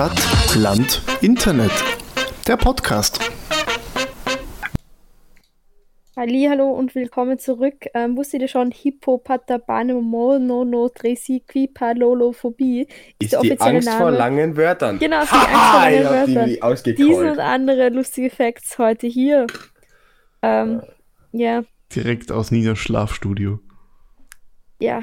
Stadt, Land, Internet. Der Podcast. Hallo und willkommen zurück. Ähm, wusstet ihr schon, Hippopatabanemononotresiquipalolophobie ist, ist die Angst Name. vor langen Wörtern. Genau, die Angst vor langen Wörtern. Die Diese und andere lustige Facts heute hier. Ähm, ja. Direkt aus Ninas Schlafstudio. Ja.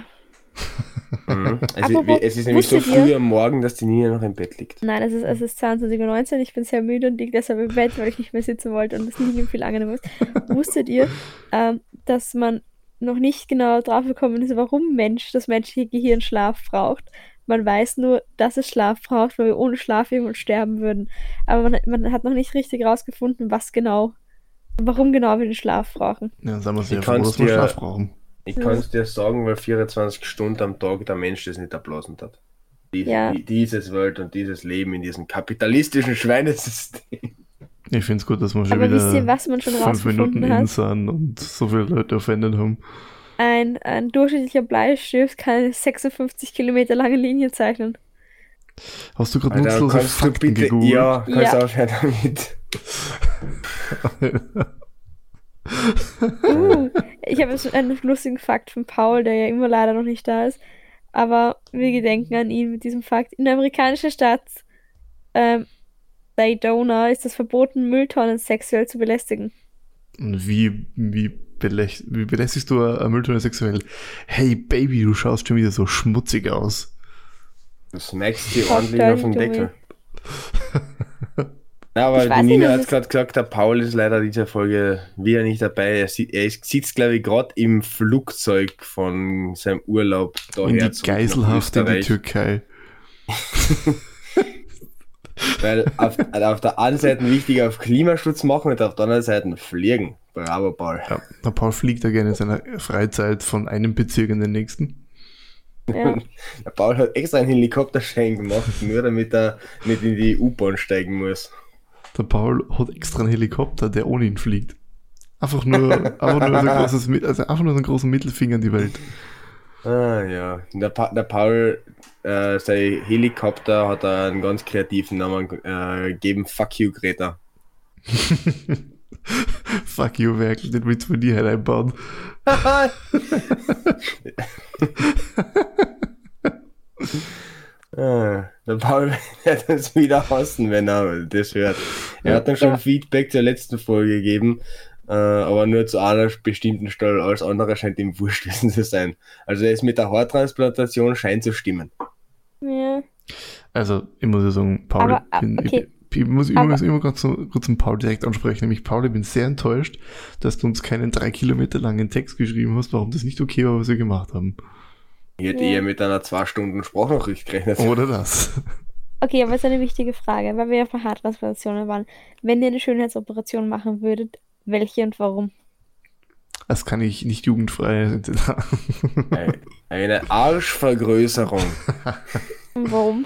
mhm. also, es ist nämlich so früh am Morgen, dass die Nina noch im Bett liegt. Nein, es ist, es ist 22.19 Uhr. Ich bin sehr müde und liege deshalb im Bett, weil ich nicht mehr sitzen wollte und es nicht viel angenehm ist. Wusstet ihr, ähm, dass man noch nicht genau drauf gekommen ist, warum Mensch das menschliche Gehirn Schlaf braucht? Man weiß nur, dass es Schlaf braucht, weil wir ohne Schlaf irgendwann sterben würden. Aber man, man hat noch nicht richtig herausgefunden, was genau, warum genau wir den Schlaf brauchen. Ja, sagen wir sehr froh, dass wir Schlaf brauchen. Ich kann es dir sagen, weil 24 Stunden am Tag der Mensch das nicht erblasen hat. Dies, ja. Dieses Welt und dieses Leben in diesem kapitalistischen Schweinesystem. Ich finde es gut, dass wir schon Aber wieder wisst ihr, was man schon fünf Minuten hat? sind und so viele Leute offended haben. Ein, ein durchschnittlicher Bleistift kann eine 56 Kilometer lange Linie zeichnen. Hast du gerade nutzlose Fakten bitte, gegoogelt? Ja, kannst ja. aufhören damit. uh, ich habe jetzt einen lustigen Fakt von Paul, der ja immer leider noch nicht da ist. Aber wir gedenken an ihn mit diesem Fakt. In der amerikanischen Stadt ähm, Daytona ist es verboten, Mülltonnen sexuell zu belästigen. Und wie, wie, beläst, wie belästigst du eine Mülltonne sexuell? Hey Baby, du schaust schon wieder so schmutzig aus. Du smackst sie ordentlich auf den Deckel. Ja, aber die Nina hat gerade gesagt, der Paul ist leider in dieser Folge wieder nicht dabei. Er, sitzt, er sitzt, glaube ich, gerade im Flugzeug von seinem Urlaub daher. In die Geiselhaft in die Türkei. Weil auf, auf, der einen Seite wichtig auf Klimaschutz machen und auf der anderen Seite fliegen. Bravo, Paul. Ja, der Paul fliegt ja gerne in seiner Freizeit von einem Bezirk in den nächsten. Ja. Der Paul hat extra einen Helikopterschein gemacht, nur damit er nicht in die U-Bahn steigen muss. Der Paul hat extra einen Helikopter, der ohne ihn fliegt. Einfach nur, einfach nur, so ein großes, also einfach nur so einen großen Mittelfinger in die Welt. Ah ja, der, pa der Paul, äh, sein Helikopter hat einen ganz kreativen Namen äh, gegeben, Fuck you Greta. Fuck you, wer den Witz von dir halt einbauen. Ah, der Paul wird uns wieder hassen, wenn er das hört. Er hat dann schon Feedback zur letzten Folge gegeben, äh, aber nur zu einer bestimmten Stelle. Alles andere scheint ihm wurscht gewesen zu sein. Also er ist mit der Haartransplantation scheint zu stimmen. Ja. Also, ich muss ja sagen, Paul, aber, bin, okay. ich, ich, muss immer, aber, immer kurz, kurz zum Paul direkt ansprechen. Nämlich, Paul, ich bin sehr enttäuscht, dass du uns keinen drei Kilometer langen Text geschrieben hast, warum das nicht okay war, was wir gemacht haben. Ich hätte ja. eher mit einer zwei Stunden Sprachnachricht gerechnet. Oder das. Okay, aber es ist eine wichtige Frage, weil wir ja von Haartransplantationen waren. Wenn ihr eine Schönheitsoperation machen würdet, welche und warum? Das kann ich nicht jugendfrei. eine Arschvergrößerung. warum?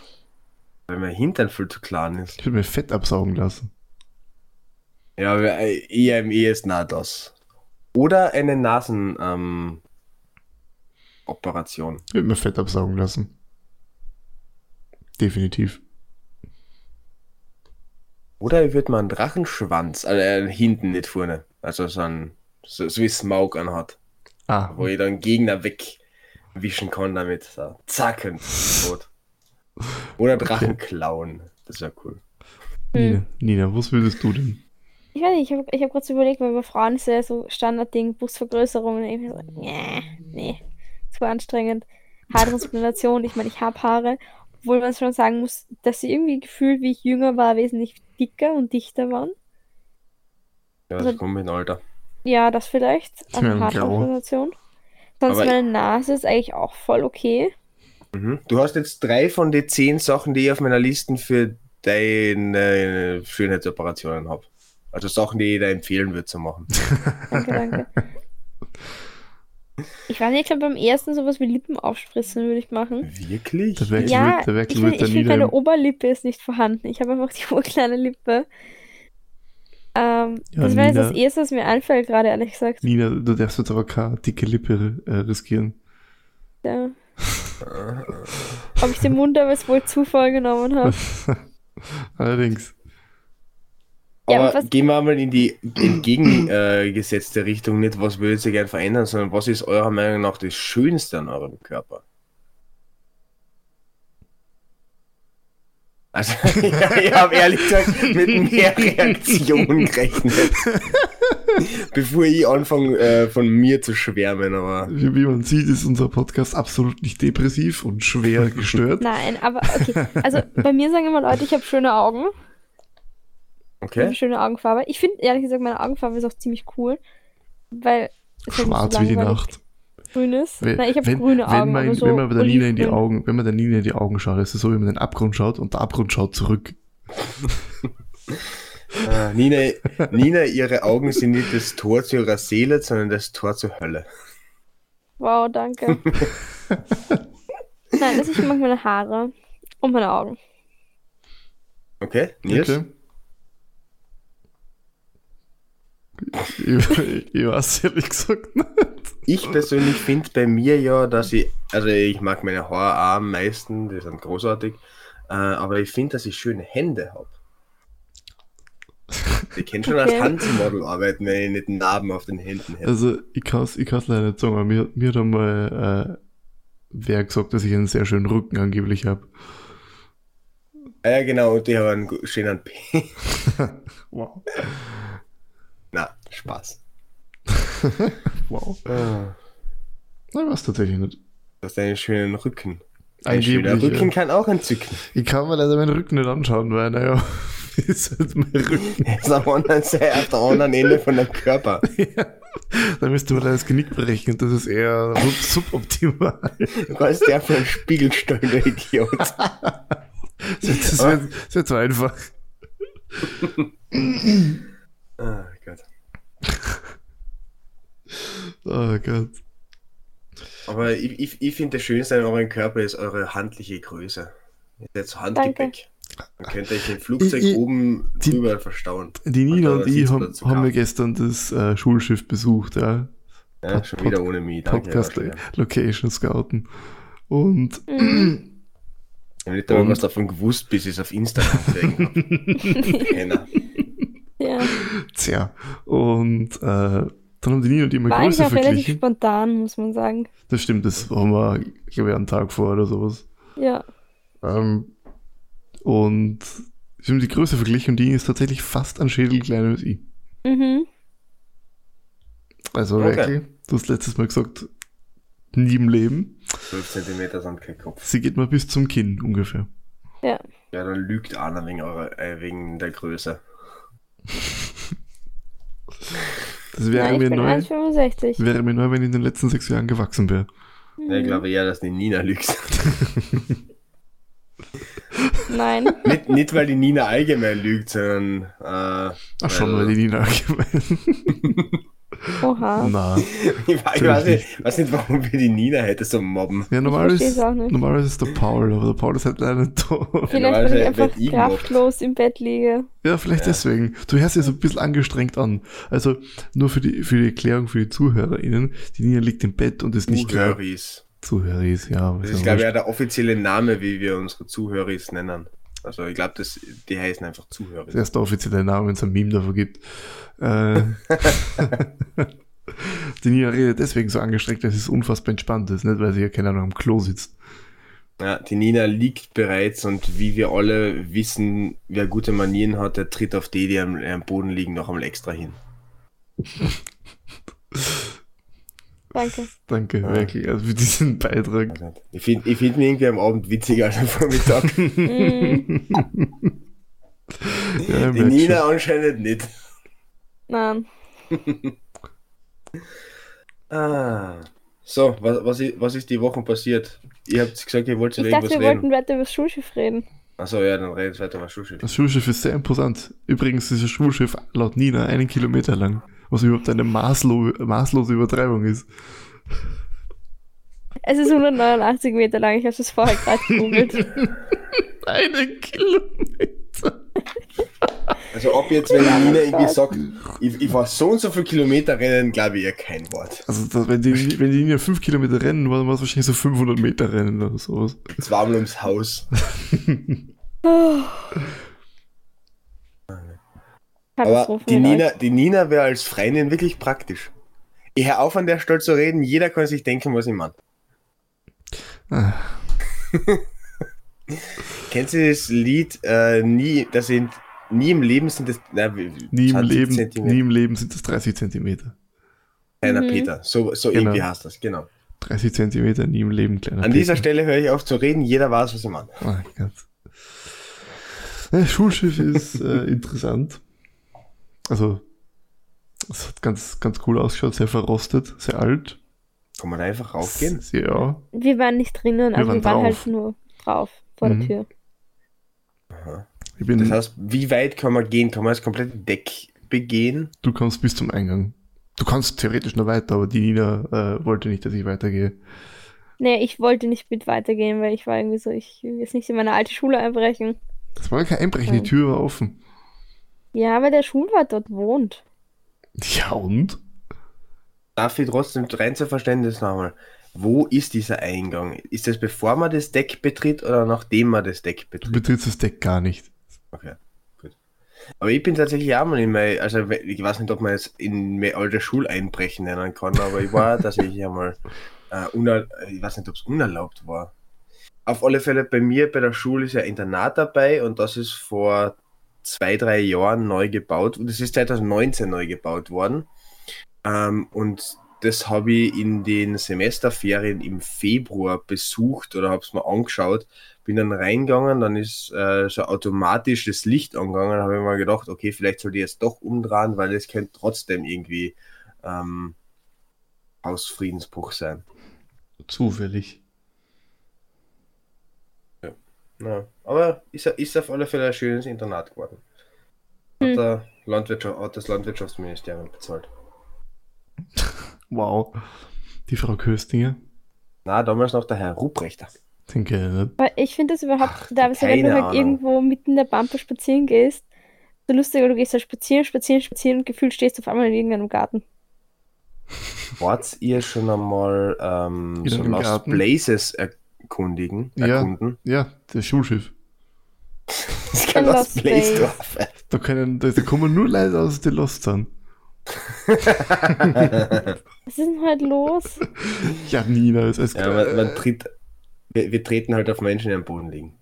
Weil mein Hintern viel zu klein ist. Ich würde mir Fett absaugen lassen. Ja, eher im ehesten auch das. Oder eine Nasen, ähm, Operation. Ich würde mir Fett absaugen lassen. Definitiv. Oder ich würde mal einen Drachenschwanz, also äh, hinten, nicht vorne. Also so ein, so, so wie Smaug anhat. Ah. Wo ich dann Gegner wegwischen kann damit. So, zack, und tot. Oder Drachen okay. klauen. Das wäre cool. Nina, hm. Nina, was würdest du denn? Ich weiß nicht, ich habe ich hab kurz überlegt, weil bei Frauen ist ja so Standardding, Brustvergrößerung. Und ich so, nee, nee zu anstrengend. Haartransplantation, ich meine, ich habe Haare, obwohl man schon sagen muss, dass sie irgendwie gefühlt, wie ich jünger war, wesentlich dicker und dichter waren. Ja, das also, kommt mit dem Alter. Ja, das vielleicht. An Haartransplantation. Sonst Aber meine Nase ist eigentlich auch voll okay. Mhm. Du hast jetzt drei von den zehn Sachen, die ich auf meiner Liste für deine Schönheitsoperationen habe. Also Sachen, die jeder empfehlen würde zu machen. danke, danke. Ich weiß nicht, ich glaube beim ersten sowas wie Lippen aufspritzen würde ich machen. Wirklich? Der Wechsel ja, der Wechsel ich, wird ich finde meine Oberlippe ist nicht vorhanden. Ich habe einfach die urkleine Lippe. Ähm, ja, das wäre jetzt das erste, was mir einfällt, gerade ehrlich gesagt. Nina, du darfst jetzt aber keine dicke Lippe äh, riskieren. Ja. Ob ich den Mund aber jetzt wohl Zufall genommen habe. Allerdings. Aber ja, gehen wir mal in die entgegengesetzte Richtung, nicht was würdet ihr gerne verändern, sondern was ist eurer Meinung nach das Schönste an eurem Körper? Also, ja, ich habe ehrlich gesagt mit mehr Reaktionen gerechnet. Bevor ich anfange, äh, von mir zu schwärmen, aber. Wie, wie, man sieht, ist unser Podcast absolut nicht depressiv und schwer gestört. Nein, aber okay. Also, bei mir sagen immer Leute, ich habe schöne Augen. Okay. Eine schöne Augenfarbe. Ich finde, ehrlich gesagt, meine Augenfarbe ist auch ziemlich cool, weil. Schwarz wie die Nacht. Grün ist. Wenn, Nein, ich habe grüne Augen. Wenn man, so wenn man der Nina in die Augen, wenn man der Nina in die Augen schaut, ist es so, wie man in den Abgrund schaut und der Abgrund schaut zurück. äh, Nina, Nina, ihre Augen sind nicht das Tor zu ihrer Seele, sondern das Tor zur Hölle. Wow, danke. Nein, also ich mag meine Haare und meine Augen. Okay, Nils? Okay. Ich, ich weiß ehrlich gesagt nicht. Ich persönlich finde bei mir ja, dass ich, also ich mag meine Haare auch am meisten, die sind großartig, äh, aber ich finde, dass ich schöne Hände habe. Ich kann schon okay. als Handmodel arbeiten, wenn ich nicht Narben auf den Händen hätte. Also ich kann es ich leider nicht sagen, aber mir, mir hat einmal äh, wer gesagt, dass ich einen sehr schönen Rücken angeblich habe. Ja, genau, und die haben einen schönen P. wow. Spaß. wow. Ah. Na, was tatsächlich nicht. Du hast einen schönen Rücken. Ein schöner Rücken ja. kann auch entzücken. Ich kann mir leider meinen Rücken nicht anschauen, weil, naja, ist halt mein Rücken. Er ist am anderen, der anderen Ende von deinem Körper. ja. Da müsste man das Genick brechen das ist eher suboptimal. Du kannst dir einfach einen Spiegel stellen, der Idiot. das wäre zu einfach. ah. Oh Gott. Aber ich, ich, ich finde, das Schönste an eurem Körper ist eure handliche Größe. Jetzt Handgepäck. Dann könnt ihr euch im Flugzeug ich, oben die, drüber verstauen. Die Nina und ich haben, haben wir gestern das äh, Schulschiff besucht, ja. Ja, Pod, schon wieder ohne mich. Danke, Podcast Location Scouten. Und. Mhm. Ich habe nicht einmal was davon gewusst, bis ich es auf Instagram gesehen habe. Ja. Tja. Und äh, dann haben die Nina und die immer War Größe verglichen. relativ spontan, muss man sagen. Das stimmt, das haben wir, glaube ich, einen Tag vor oder sowas. Ja. Ähm, und sie haben die Größe verglichen und die ist tatsächlich fast ein Schädel kleiner als ich. Mhm. Also okay. wirklich, du hast letztes Mal gesagt, nie im Leben. 12 cm sind kein Kopf. Sie geht mal bis zum Kinn ungefähr. Ja. Ja, dann lügt einer wegen, eurer, äh, wegen der Größe. Das wäre mir neu. Wäre mir neu, wenn ich in den letzten sechs Jahren gewachsen wäre. Ja, ich glaube eher, dass die Nina lügt. Nein. nicht, nicht, weil die Nina allgemein lügt, sondern. Äh, Ach schon, weil die Nina allgemein. Oha. Na, ich, weiß, ich weiß, nicht, weiß nicht, warum wir die Nina hätte so mobben. Ja, normalerweise ist, normalerweise ist der Paul, aber der Paul ist halt leider nicht da. Vielleicht, weil ich einfach kraftlos im Bett liege. Ja, vielleicht ja. deswegen. Du hörst dich so ein bisschen angestrengt an. Also, nur für die, für die Erklärung für die ZuhörerInnen, die Nina liegt im Bett und ist nicht klar. Zuhöris. Zuhöris, ja. Das ist, glaube ich, ja der offizielle Name, wie wir unsere Zuhöris nennen. Also ich glaube, die heißen einfach Zuhörer. Das ist der offizielle Name, wenn es ein Meme dafür gibt. Äh, die Nina redet deswegen so angestrengt, dass es unfassbar entspannt ist, nicht weil sie ja keine Ahnung am Klo sitzt. Ja, die Nina liegt bereits und wie wir alle wissen, wer gute Manieren hat, der tritt auf die, die am, am Boden liegen, noch einmal extra hin. Danke. Danke, ja. wirklich, also für diesen Beitrag. Ich finde ich find mich irgendwie am Abend witziger als am Vormittag. ja, Die Nina schon. anscheinend nicht. Nein. ah. So, was, was, ist, was ist die Woche passiert? Ihr habt gesagt, ihr wollt über ich irgendwas dachte, wir reden. wollten weiter über das Schulschiff reden. Achso, ja, dann redet weiter über das Schulschiff. Das Schulschiff ist sehr imposant. Übrigens ist das Schulschiff laut Nina einen Kilometer lang was überhaupt eine maßlo maßlose Übertreibung ist. Es ist 189 Meter lang, ich habe es vorher gerade gegoogelt. Einen Kilometer. Also ob jetzt, wenn Nina irgendwie sagt, ich, ich war so und so viele Kilometer rennen, glaube ich ihr kein Wort. Also das, wenn, die, wenn die Linie 5 Kilometer rennen, war es wahrscheinlich so 500 Meter rennen oder sowas. Es war ums Haus. Aber die Nina, die Nina wäre als Freundin wirklich praktisch. Ich höre auf, an der Stelle zu reden. Jeder kann sich denken, was ich meine. Ah. Kennst du das Lied äh, nie, das sind nie im Leben sind das na, nie, im Leben, nie im Leben sind das 30 Zentimeter. Kleiner mhm. Peter, so, so genau. irgendwie heißt das, genau. 30 Zentimeter, nie im Leben, kleiner An Peter. dieser Stelle höre ich auf zu reden, jeder weiß, was ich meine. Oh, ganz. Ja, Schulschiff ist äh, interessant. Also, es hat ganz, ganz cool ausgeschaut, sehr verrostet, sehr alt. Kann man da einfach raufgehen? Ja. Wir waren nicht drinnen, wir also waren wir waren halt nur drauf vor mhm. der Tür. Aha. das heißt, wie weit kann man gehen? Kann man das komplette Deck begehen? Du kannst bis zum Eingang. Du kannst theoretisch noch weiter, aber die Nina äh, wollte nicht, dass ich weitergehe. Nee, ich wollte nicht mit weitergehen, weil ich war irgendwie so, ich will jetzt nicht in meine alte Schule einbrechen. Das war kein Einbrechen, die Tür war offen. Ja, aber der Schulwart dort wohnt. Ja, und? Darf ich trotzdem rein zur Verständnis nochmal. Wo ist dieser Eingang? Ist das bevor man das Deck betritt oder nachdem man das Deck betritt? Du betrittst das Deck gar nicht. Okay, gut. Aber ich bin tatsächlich auch mal in mein, also ich weiß nicht, ob man jetzt in meine alte Schule einbrechen nennen kann, aber ich war tatsächlich einmal, äh, ich weiß nicht, ob es unerlaubt war. Auf alle Fälle bei mir bei der Schule ist ja Internat dabei und das ist vor zwei, drei Jahren neu gebaut. Und es ist 2019 neu gebaut worden. Ähm, und das habe ich in den Semesterferien im Februar besucht oder habe es mir angeschaut. Bin dann reingegangen, dann ist äh, so automatisch das Licht angegangen. habe ich mir gedacht, okay, vielleicht sollte ich jetzt doch umdrehen, weil es könnte trotzdem irgendwie ähm, Hausfriedensbruch sein. Zufällig. Ja. ja. Aber ist, ist auf alle Fälle ein schönes Internat geworden. Hat, hm. der Landwirtschaft, hat das Landwirtschaftsministerium bezahlt. Wow. Die Frau Köstinger. Na, damals noch der Herr Ruprechter. Denke ich nicht. Aber ich finde das überhaupt, Ach, da, wenn du halt Ahnung. irgendwo mitten in der Pampa spazieren gehst, so lustig, du gehst da spazieren, spazieren, spazieren und gefühlt stehst du auf einmal in irgendeinem Garten. Wart ihr schon einmal ähm, so Lost Garten? Places erkundigen? Erkunden? Ja, ja, das Schulschiff. das Lost, Lost Place. Place. Da, können, da, da kommen nur Leute aus, die Lost sind. Was ist denn heute los? Ja, Nina, es ist ja, man, man tritt, wir, wir, treten halt auf Menschen, die am Boden liegen.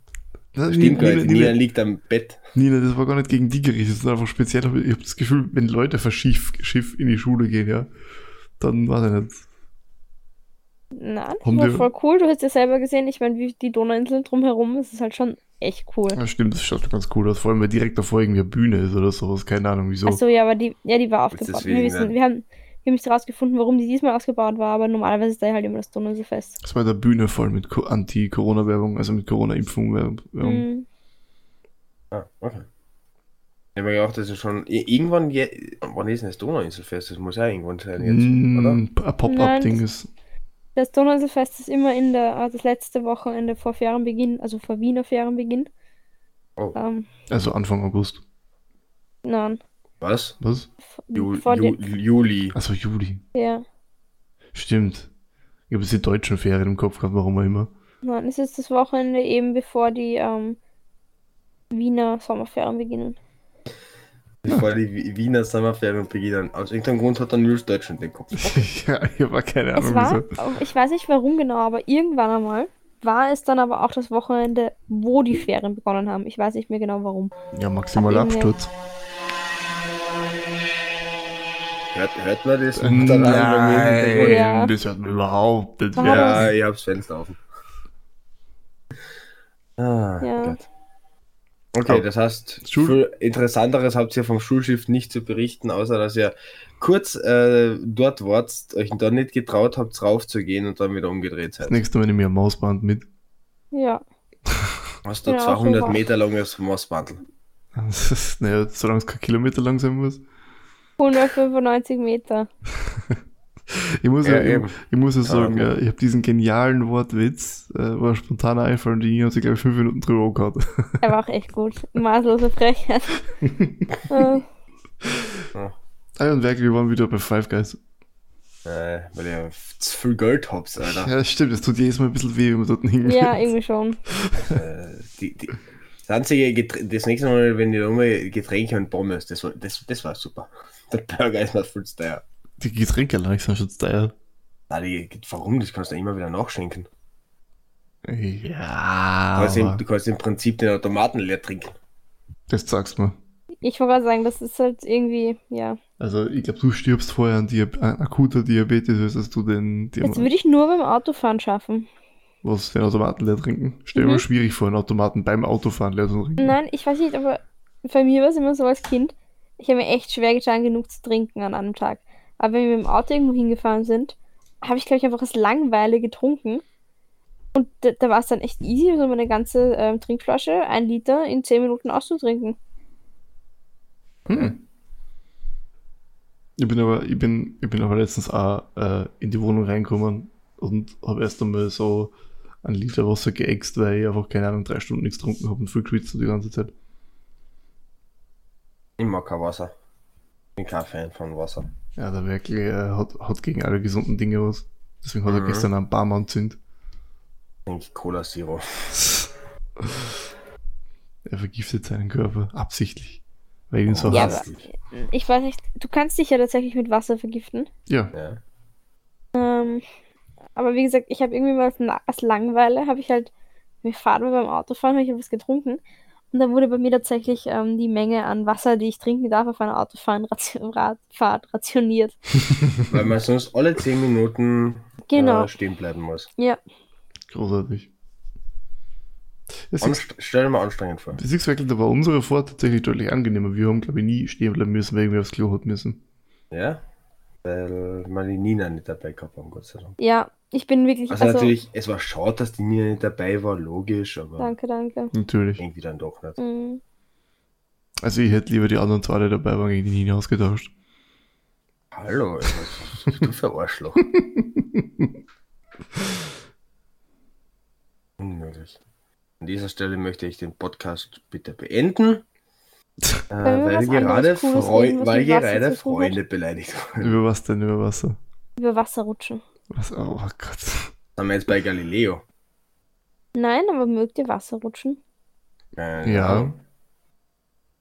Das Stimmt Nina, Nina, Nina, liegt am Bett. Nina, das war gar nicht gegen die gerichtet, das ist einfach speziell. Ich habe das Gefühl, wenn Leute für Schiff, Schiff in die Schule gehen, ja, dann war das nicht. Nein, das war voll cool. Du hast ja selber gesehen, ich meine, wie die Donauinseln drumherum, das ist halt schon echt cool. Ja, stimmt, das schaut ganz cool aus. Vor allem, weil direkt davor irgendwie eine Bühne ist oder sowas. Keine Ahnung, wieso. Achso, ja, aber die, ja, die war aufgebaut. Wir, wissen, wir, haben, wir haben nicht rausgefunden, warum die diesmal ausgebaut war, aber normalerweise ist da halt immer das Donauinselfest. Das war der Bühne voll mit Anti-Corona-Werbung, also mit Corona-Impfung-Werbung. Mhm. Ah, okay. Ich habe mir gedacht, das ist schon irgendwann, je, wann ist denn das Donauinselfest? Das muss ja irgendwann sein jetzt, mm, oder? Ein Pop-up-Ding ist. Das Donauinselfest ist immer in der, ah, das letzte Wochenende vor Ferienbeginn, also vor Wiener Ferienbeginn. Oh. Ähm, also Anfang August. Nein. Was? Was? Ju Ju Juli. Achso, Juli. Ja. Stimmt. Ich habe jetzt die deutschen Ferien im Kopf gehabt, warum auch immer. Nein, es ist das Wochenende eben bevor die ähm, Wiener Sommerferien beginnen bevor die Wiener Sommerferien beginnen. Aus irgendeinem Grund hat er Nils Deutschland den Kopf. ja, ich habe keine Ahnung. War, wieso. Ich weiß nicht warum genau, aber irgendwann einmal war es dann aber auch das Wochenende, wo die Ferien begonnen haben. Ich weiß nicht mehr genau warum. Ja, maximal Absturz. Hört, hört man das? Nein, ja. das hört man überhaupt nicht. Ja, ich hab's Fenster offen. Ah, ja. Gott. Okay, das heißt, Schul Interessanteres habt ihr vom Schulschiff nicht zu berichten, außer dass ihr kurz äh, dort wart, euch dann nicht getraut habt, raufzugehen und dann wieder umgedreht seid. Das nächste Mal nehme ich ein Mausband mit. Ja. Hast du ja, 200 Meter langes Mausbandel? naja, solange es kein Kilometer lang sein muss. 195 Meter. ich muss ja, ja ich, ich, muss ja sagen, ja, ich habe diesen genialen Wortwitz, äh, war spontaner Einfall und die hat sich, glaube ich, fünf Minuten drüber gehabt. Er war auch echt gut. Maßlose Frechheit. äh. Ah, und wirklich, wir waren wieder bei Five Guys. Äh, weil ihr zu viel Geld habt, Alter. Ja, das stimmt, das tut jedes Mal ein bisschen weh, wenn man dort hingeht. Ja, irgendwie schon. äh, die, die, Das einzige, das nächste Mal, wenn ich nochmal Getränke und Pommes, das war, das, das war super. Der Burger ist mal voll teuer. Die Getränke allein sind schon teuer. Nein, die, warum? Das kannst du immer wieder nachschenken. Ja. Du kannst, im, du kannst im Prinzip den Automaten leer trinken. Das sagst du mir. Ich wollte gerade sagen, das ist halt irgendwie, ja. Also ich glaube, du stirbst vorher an, Diab an akuter Diabetes, als du den... Jetzt würde ich nur beim Autofahren schaffen. Was, den Automaten leer trinken? Stell dir mhm. mal schwierig vor, einen Automaten beim Autofahren leer zu trinken. Nein, ich weiß nicht, aber bei mir war es immer so als Kind, ich habe mir echt schwer getan, genug zu trinken an einem Tag. Aber wenn wir mit dem Auto irgendwo hingefahren sind, habe ich, glaube ich, einfach aus Langweile getrunken. Und da, da war es dann echt easy, so meine ganze ähm, Trinkflasche, ein Liter, in 10 Minuten auszutrinken. Hm. Ich bin aber, ich bin, ich bin aber letztens auch äh, in die Wohnung reingekommen und habe erst einmal so ein Liter Wasser geäxt, weil ich einfach, keine Ahnung, drei Stunden nichts getrunken habe und viel geschwitzt die ganze Zeit. Ich mag kein Wasser. Bin kein Fan von Wasser. Ja, der wirklich äh, hat, hat gegen alle gesunden Dinge was. Deswegen hat mhm. er gestern ein paar Mann zündet. Cola Zero. er vergiftet seinen Körper absichtlich. Weil ihn so ja, hasst. ich weiß nicht, du kannst dich ja tatsächlich mit Wasser vergiften. Ja. ja. Ähm, aber wie gesagt, ich habe irgendwie mal aus Langeweile, habe ich halt, wir fahren beim Autofahren, habe ich was getrunken. Und dann wurde bei mir tatsächlich ähm, die Menge an Wasser, die ich trinken darf, auf einer Autofahrtfahrt rationiert. Weil man sonst alle 10 Minuten genau. äh, stehen bleiben muss. Ja. Großartig. Das stell dir mal anstrengend vor. Das ist wirklich, da war unsere Fahrt tatsächlich deutlich angenehmer. Wir haben, glaube ich, nie stehen bleiben müssen, weil wir aufs Klo hat müssen. Ja? Weil wir die Nina nicht dabei gehabt haben, Gott sei Dank. Ja, ich bin wirklich. Also, also natürlich, es war schade, dass die Nina nicht dabei war, logisch, aber. Danke, danke. Natürlich. Irgendwie dann doch nicht. Mhm. Also, ich hätte lieber die anderen zwei, die dabei waren, gegen die Nina ausgetauscht. Hallo, was bist du für Arschloch? Unmöglich. An dieser Stelle möchte ich den Podcast bitte beenden. Äh, weil gerade, Freu weil gerade Freunde beleidigt wurden. Über was denn über Wasser? Über Wasserrutschen. Was? Oh Gott. Sind wir jetzt bei Galileo? Nein, aber mögt ihr Wasserrutschen? Äh, ja.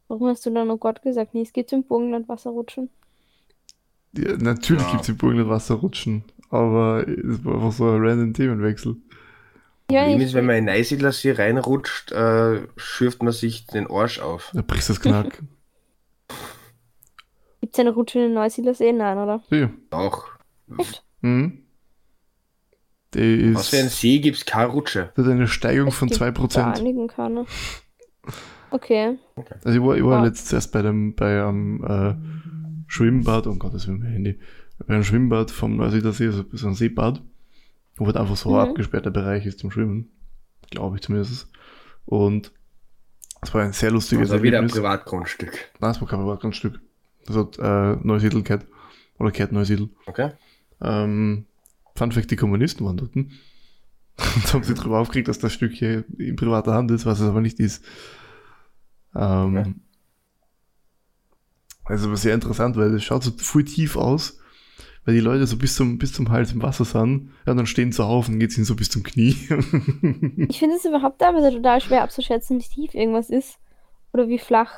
Warum hast du dann oh Gott gesagt? Nee, es gibt im Burgenland Wasserrutschen. Ja, natürlich ja. gibt es im Burgenland Wasserrutschen, aber es war einfach so ein random Themenwechsel. Ja, Problem ist, wenn man in Neusiedlersee reinrutscht, äh, schürft man sich den Arsch auf. Da brichst das Knack. Gibt es eine Rutsche in den Neusiedlersee? Nein, oder? Ja. Doch. Echt? Mhm. Ist, Was für ein See gibt es keine Rutsche? Das hat eine Steigung es von 2%. einigen keine. Okay. okay. Also ich war, ich war wow. letztens erst bei dem bei einem äh, Schwimmbad, oh Gott, das ist mein Handy, bei einem Schwimmbad vom Neusiedlersee, also so ein Seebad wo halt einfach so mhm. ein abgesperrter Bereich ist zum Schwimmen. Glaube ich zumindest. Und es war ein sehr lustiges also wieder ein Privatgrundstück. Nein, es war kein Privatgrundstück. Das hat äh, Neusiedl gehört. Oder gehört Neusiedl. Okay. Ähm, Fun Fact, die Kommunisten waren dort. Und haben sie darüber aufgeregt, dass das Stück hier in privater Hand ist, was es aber nicht ist. Ähm, okay. Also aber sehr interessant, weil es schaut so voll tief aus weil die Leute so bis zum, bis zum Hals im Wasser sind, ja, dann stehen sie auf und geht es ihnen so bis zum Knie. ich finde es überhaupt aber total schwer abzuschätzen, wie tief irgendwas ist oder wie flach.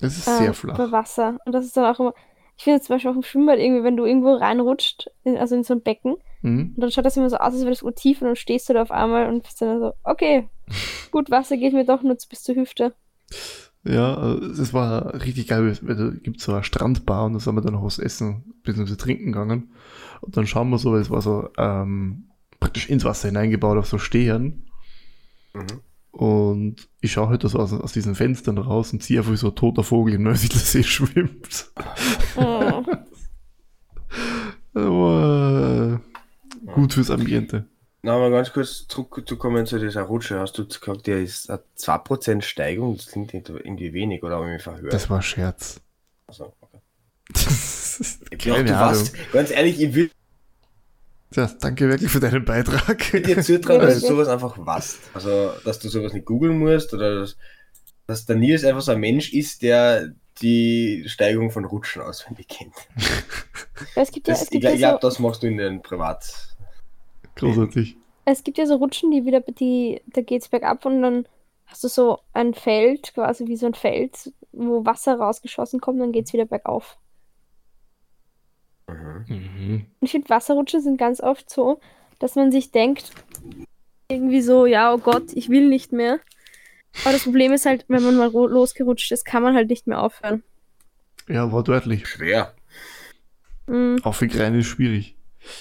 Es ist äh, sehr flach. Bei Wasser. Und das ist dann auch immer. Ich finde zum Beispiel auch im Schwimmbad irgendwie, wenn du irgendwo reinrutscht, in, also in so ein Becken, mhm. und dann schaut das immer so aus, als wäre das tief und dann stehst du da auf einmal und bist dann so, okay, gut, Wasser geht mir doch nur bis zur Hüfte. Ja, es war richtig geil, weil da gibt so eine Strandbar und da sind wir dann noch was essen bzw. trinken gegangen. Und dann schauen wir so, weil es war so ähm, praktisch ins Wasser hineingebaut auf so Stehen. Mhm. Und ich schaue halt so aus, aus diesen Fenstern raus und sehe einfach, wie so ein toter Vogel im Neusiedlersee schwimmt. Oh. Aber äh, gut fürs Ambiente. Na, mal ganz kurz zurückzukommen zu dieser Rutsche. Hast du gesagt, der ist eine 2% Steigung? Das klingt irgendwie wenig, oder habe ich mich verhört? Das war ein Scherz. Achso, okay. ich glaube, du warst, ganz ehrlich, ich will. Ja, danke wirklich für deinen Beitrag. Ich dir zutrauen, dass du sowas einfach weißt. Also, dass du sowas nicht googeln musst oder dass, dass der Nils einfach so ein Mensch ist, der die Steigung von Rutschen auswendig kennt. Es gibt ja, das, es gibt ich, ja ich glaube, so das machst du in den Privat. Großartig. Es gibt ja so Rutschen, die wieder, die, da geht's bergab und dann hast du so ein Feld, quasi wie so ein Feld, wo Wasser rausgeschossen kommt, dann geht es wieder bergauf. Mhm. Ich finde, Wasserrutschen sind ganz oft so, dass man sich denkt, irgendwie so, ja, oh Gott, ich will nicht mehr. Aber das Problem ist halt, wenn man mal losgerutscht ist, kann man halt nicht mehr aufhören. Ja, wortwörtlich. Schwer. Mhm. Auch für Kleine ist schwierig.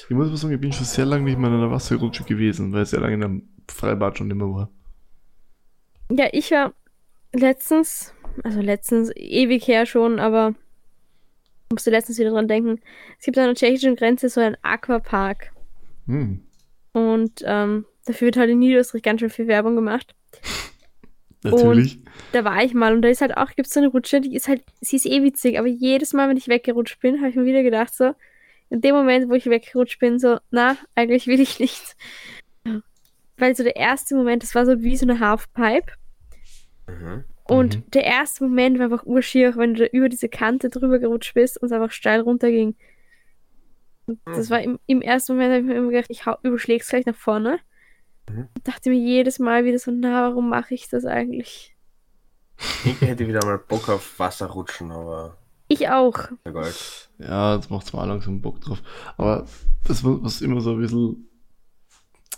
Ich muss aber sagen, ich bin schon sehr lange nicht mehr in einer Wasserrutsche gewesen, weil es sehr lange in einem Freibad schon immer war. Ja, ich war letztens, also letztens, ewig her schon, aber musste letztens wieder dran denken. Es gibt an der tschechischen Grenze so einen Aquapark. Hm. Und ähm, dafür wird halt in Niederösterreich ganz schön viel Werbung gemacht. Natürlich. Und da war ich mal und da ist halt auch, gibt es so eine Rutsche, die ist halt, sie ist eh witzig, aber jedes Mal, wenn ich weggerutscht bin, habe ich mir wieder gedacht, so, in dem Moment, wo ich weggerutscht bin, so, na, eigentlich will ich nicht. Weil so der erste Moment, das war so wie so eine Halfpipe. Mhm. Und mhm. der erste Moment war einfach urschier, wenn du über diese Kante drüber gerutscht bist und es einfach steil runterging. Und das war im, im ersten Moment, habe ich mir immer gedacht, ich überschläg's gleich nach vorne. Mhm. Und dachte mir jedes Mal wieder so, na, warum mache ich das eigentlich? Ich hätte wieder mal Bock auf Wasserrutschen, aber. Ich auch. Ja, das macht zwar langsam Bock drauf. Aber das, was immer so ein bisschen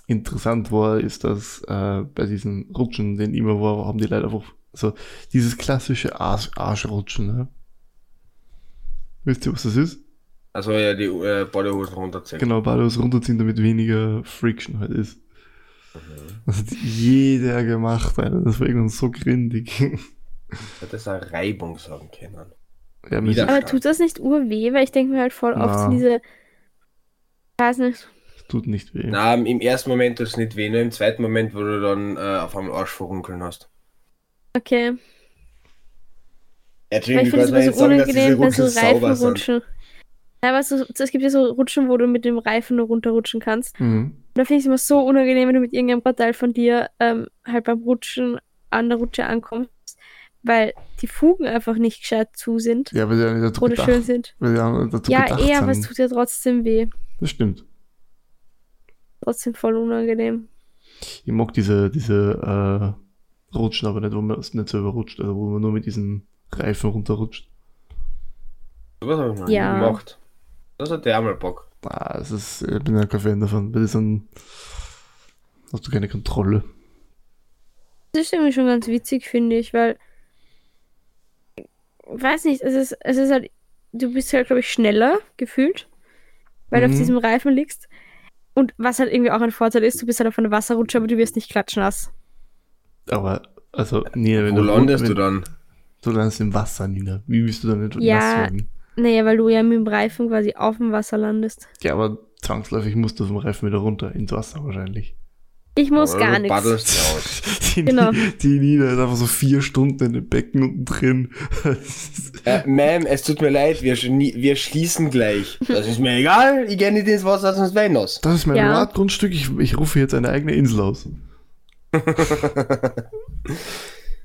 interessant war, ist, dass äh, bei diesen Rutschen, den immer war, haben die Leute einfach so dieses klassische Arsch, Arschrutschen. Ne? Wisst ihr, was das ist? Also ja, die äh, Badehosen runterziehen. Genau, Badehosen runterziehen, damit weniger Friction halt ist. Mhm. Das hat jeder gemacht, Alter. Das war irgendwann so grindig. Hätte es eine Reibung sagen können. Ja, aber tut das nicht urweh? Weil ich denke mir halt voll oft so diese. Ich weiß nicht. Es tut nicht weh. Na, im ersten Moment tut es nicht weh, nur im zweiten Moment, wo du dann äh, auf einem Arsch verrunkeln hast. Okay. Ja, ich finde es immer so unangenehm, wenn so Reifen rutschen. Ja, aber so, es gibt ja so Rutschen, wo du mit dem Reifen nur runterrutschen kannst. Mhm. Da finde ich es immer so unangenehm, wenn du mit irgendeinem Partei von dir ähm, halt beim Rutschen an der Rutsche ankommst, weil die Fugen einfach nicht gescheit zu sind. Ja, weil sie ja nicht dazu oder gedacht, schön sind. Weil ja, dazu ja eh, aber es tut ja trotzdem weh. Das stimmt. Trotzdem voll unangenehm. Ich mag diese, diese äh, Rutschen, aber nicht, wo man es nicht selber rutscht, also wo man nur mit diesen Reifen runterrutscht. Was habe ich noch ja. gemacht? Das hat der einmal Bock. Ah, das ist, ich bin ja kein Fan davon, weil das dann hast du keine Kontrolle. Das ist irgendwie schon ganz witzig, finde ich, weil weiß nicht, es ist, es ist halt, du bist halt, glaube ich, schneller gefühlt, weil mhm. du auf mhm. diesem Reifen liegst. Und was halt irgendwie auch ein Vorteil ist, du bist halt auf einer Wasserrutsche, aber du wirst nicht klatschnass. Aber, also, Nina, wenn Wo du. Wo landest du dann? Du landest im Wasser, Nina. Wie bist du dann nicht ja, nass werden? Naja, weil du ja mit dem Reifen quasi auf dem Wasser landest. Ja, aber zwangsläufig musst du vom Reifen wieder runter, ins Wasser wahrscheinlich. Ich muss gar nichts. Die, genau. die Nina ist einfach so vier Stunden in dem Becken unten drin. äh, Ma'am, es tut mir leid, wir, wir schließen gleich. Das ist mir egal, ich gehe nicht ins Wasser, sonst wäre ich nass. Das ist mein ja. Privatgrundstück, ich, ich rufe jetzt eine eigene Insel aus.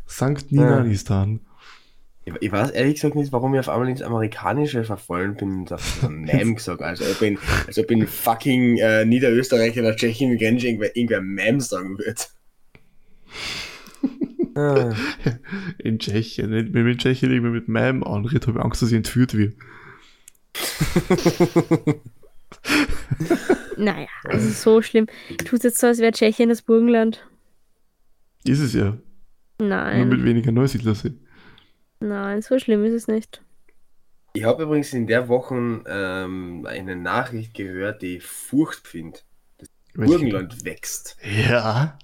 Sankt Ninanistan. Ich, ich, weiß ehrlich gesagt nicht, warum ich auf einmal ins Amerikanische verfallen bin und auf Mem gesagt. Also ob ich, als ob ich in fucking äh, Niederösterreich oder Tschechien Grenze irgendwer, irgendwer Mem sagen wird. ah. In Tschechien, wenn ich in Tschechien irgendwie mit Mem anredet, habe ich Angst, dass ich entführt wird. naja, also so schlimm. Tut jetzt so, als wäre Tschechien das Burgenland. Ist es ja. Nein. Nur mit weniger Neusiedler sind. Nein, so schlimm ist es nicht. Ich habe übrigens in der Woche ähm, eine Nachricht gehört, die Furcht findet. Das Burgenland wächst. Ja.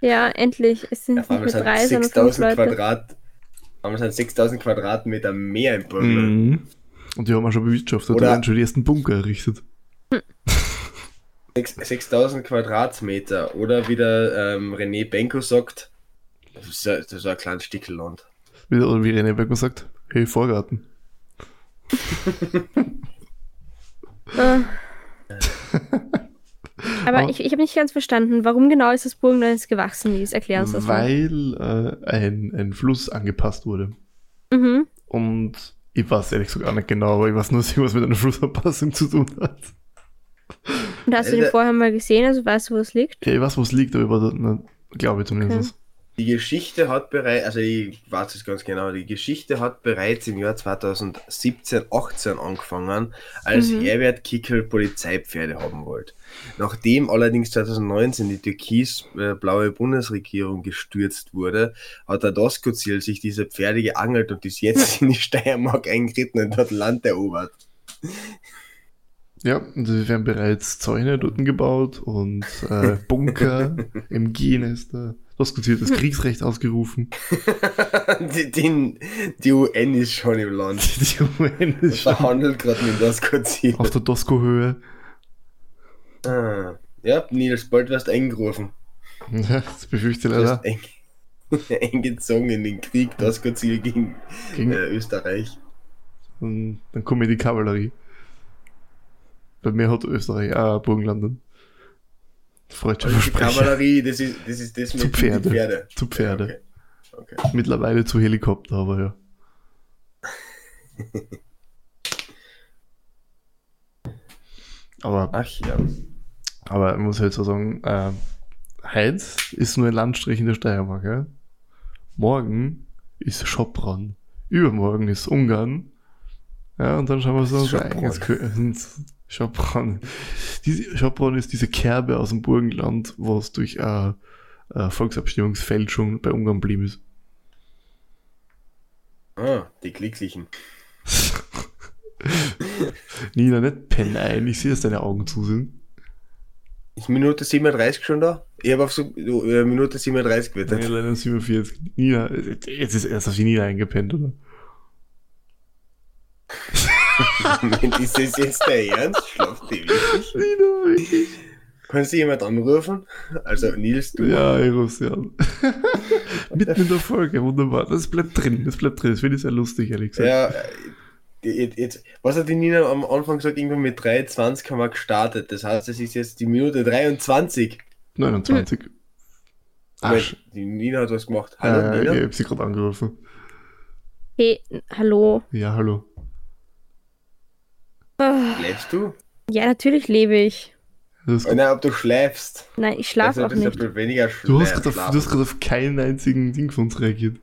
Ja, endlich. Es sind ja, nicht mehr drei, sondern fünf Leute. Quadrat, haben wir 6000 Quadratmeter mehr im Burgenland. Mhm. Und die haben auch schon bewirtschaftet. Da werden schon die ersten Bunker errichtet. Hm. 6000 Quadratmeter. Oder wie der ähm, René Benko sagt, das ist, das ist ein kleines Stück Land. Wie, oder wie René Beckmann sagt, hey, Vorgarten. Äh. Aber ich, ich habe nicht ganz verstanden, warum genau ist das Burgenland jetzt gewachsen ist. Erklären uns das Weil äh, ein, ein Fluss angepasst wurde. Mhm. Und ich weiß ehrlich gesagt auch nicht genau, aber ich weiß nur, was mit einer Flussanpassung zu tun hat. Und hast du den vorher mal gesehen, also weißt du, wo es liegt? Ja, ich weiß, wo es liegt, aber dort, glaube ich zumindest. Okay. Die Geschichte hat bereits, also ich weiß es ganz genau, die Geschichte hat bereits im Jahr 2017, 18 angefangen, als mhm. Herbert Kickel Polizeipferde haben wollte. Nachdem allerdings 2019 die türkis-blaue Bundesregierung gestürzt wurde, hat der Doskozil sich diese Pferde geangelt und ist jetzt in die Steiermark eingeritten und hat Land erobert. Ja, und es werden bereits Zäune dort gebaut und äh, Bunker, MG-Nester. Das das Kriegsrecht ausgerufen. die, die, die, UN ist schon im Land. Die UN ist schon. Verhandelt gerade mit Doskozil. Auf der Dosko-Höhe. Ah, ja, Nils, bald wirst du eingerufen. Ja, das befürchte ich leider. Eng, eingezogen in den Krieg, Doskozil gegen, gegen äh, Österreich. Und dann kommt mir die Kavallerie. Bei mir hat Österreich auch Burgenland. Freudscher also Die Kavallerie, das ist das, ist das mit zu Pferde. Pferde. Zu Pferde. Ja, okay. Okay. Mittlerweile zu Helikopter, aber ja. aber, Ach ja. Aber ich muss halt so sagen, äh, heute ist nur ein Landstrich in der Steiermark. Ja? Morgen ist Schopron. Übermorgen ist Ungarn. Ja, und dann schauen wir so unser eigenes Schopron. Diese, Schopron ist diese Kerbe aus dem Burgenland, wo es durch ein, ein Volksabstimmungsfeld schon bei Ungarn blieben ist. Ah, die Glücklichen. Nina, nicht pennen ein. Ich sehe, dass deine Augen zu sind. Ist Minute 37 schon da? Ich habe auf so äh, Minute 37 gewettet. Ja, leider 47. Nina, jetzt ist erst auf die Nina eingepennt, oder? Moment, ist das jetzt der Ernst? Schlaft die wirklich? Kannst du jemand anrufen? Also Nils, du. Ja, ich rufe sie an. Mitten in der Folge, wunderbar. Das bleibt drin, das bleibt drin. Das finde ich sehr lustig, ehrlich gesagt. Ja, Jetzt, jetzt, was hat die Nina am Anfang gesagt? Irgendwann mit 23 haben wir gestartet. Das heißt, es ist jetzt die Minute 23. 29. Hm. Ach. Die Nina hat was gemacht. Hallo, äh, Nina? Ich habe sie gerade angerufen. Hey, hallo. Ja, hallo. Oh. Lebst du? Ja, natürlich lebe ich. Oh, nein, ob du schläfst. Nein, ich schlafe auch nicht. Weniger du hast gerade auf, auf keinen einzigen Ding von uns reagiert.